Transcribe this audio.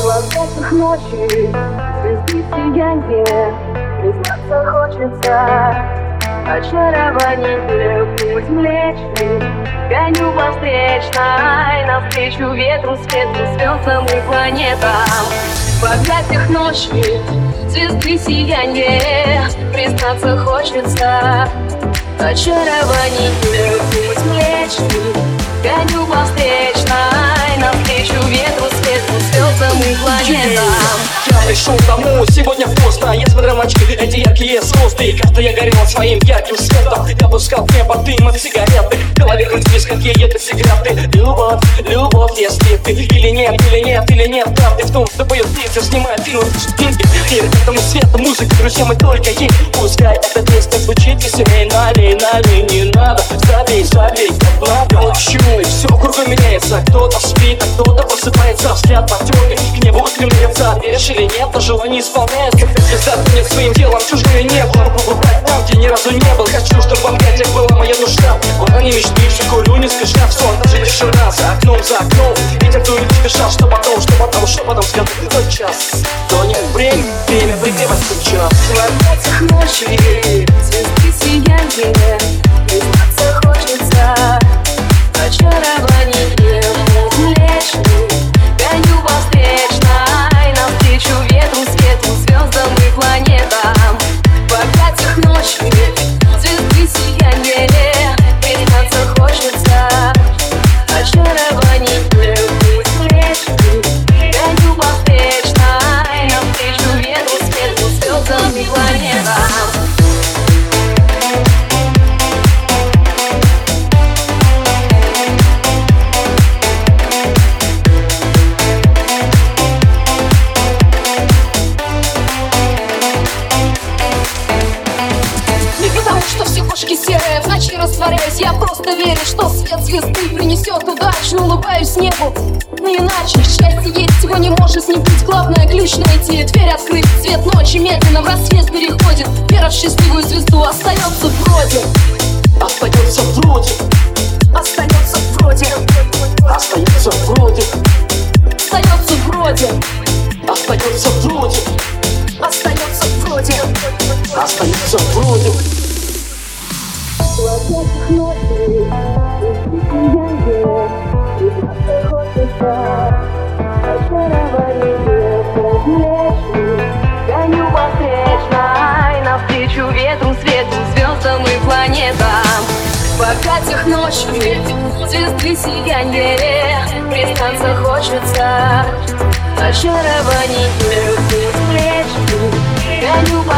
глазах ночи Звезды сияние Признаться хочется. Очарование Путь млечный Гоню по встречной Навстречу ветру, свету, звездам и планетам. В объятиях ночи Звезды сияние Признаться хочется. Очарование Путь млечный Гоню по встречной пришел домой, сегодня поздно Я смотрел очки, эти яркие звезды. Каждый я горел своим ярким светом. Я пускал в небо дым от сигареты. В голове крутились какие-то секреты Любовь, любовь, если ты Или нет, или нет, или нет Правды в том, что поет птица, снимает фильм деньги. Мир этому свету, музыка, друзья, мы только ей. Пускай эта песня звучит веселей Налей, налей, не надо Забей, забей, ладно, молчу Все кругом меняется, кто-то спит, а кто-то просыпается Взгляд потемный, к небу устремляется Веришь или нет, но желание исполняется. Как звезда тонет своим телом чужое небо. Побывать там, где ни разу не был. Хочу, чтобы в объятиях была моя душа Вот они мечты, все курю, не спеша В сон даже раз, за окном, за окном. Ветер дует, спеша, что потом, что потом, что потом Скажу, тот час, растворяюсь Я просто верю, что свет звезды принесет удачу Улыбаюсь небу, не иначе Счастье есть, его не может не быть Главное ключ найти, дверь открыть. Свет ночи медленно в рассвет переходит. Вера в счастливую звезду остается вроде Остается вроде, Остается вроде остается вроде Остается вроде Остается вроде, Остается вроде остается вроде Звезды сияние Признаться хочется Очарование Млечный Гоню по встречной Навстречу ветру, свету, звездам и планетам В объятиях ночи Звезды сияние Признаться хочется Очарование Млечный Гоню по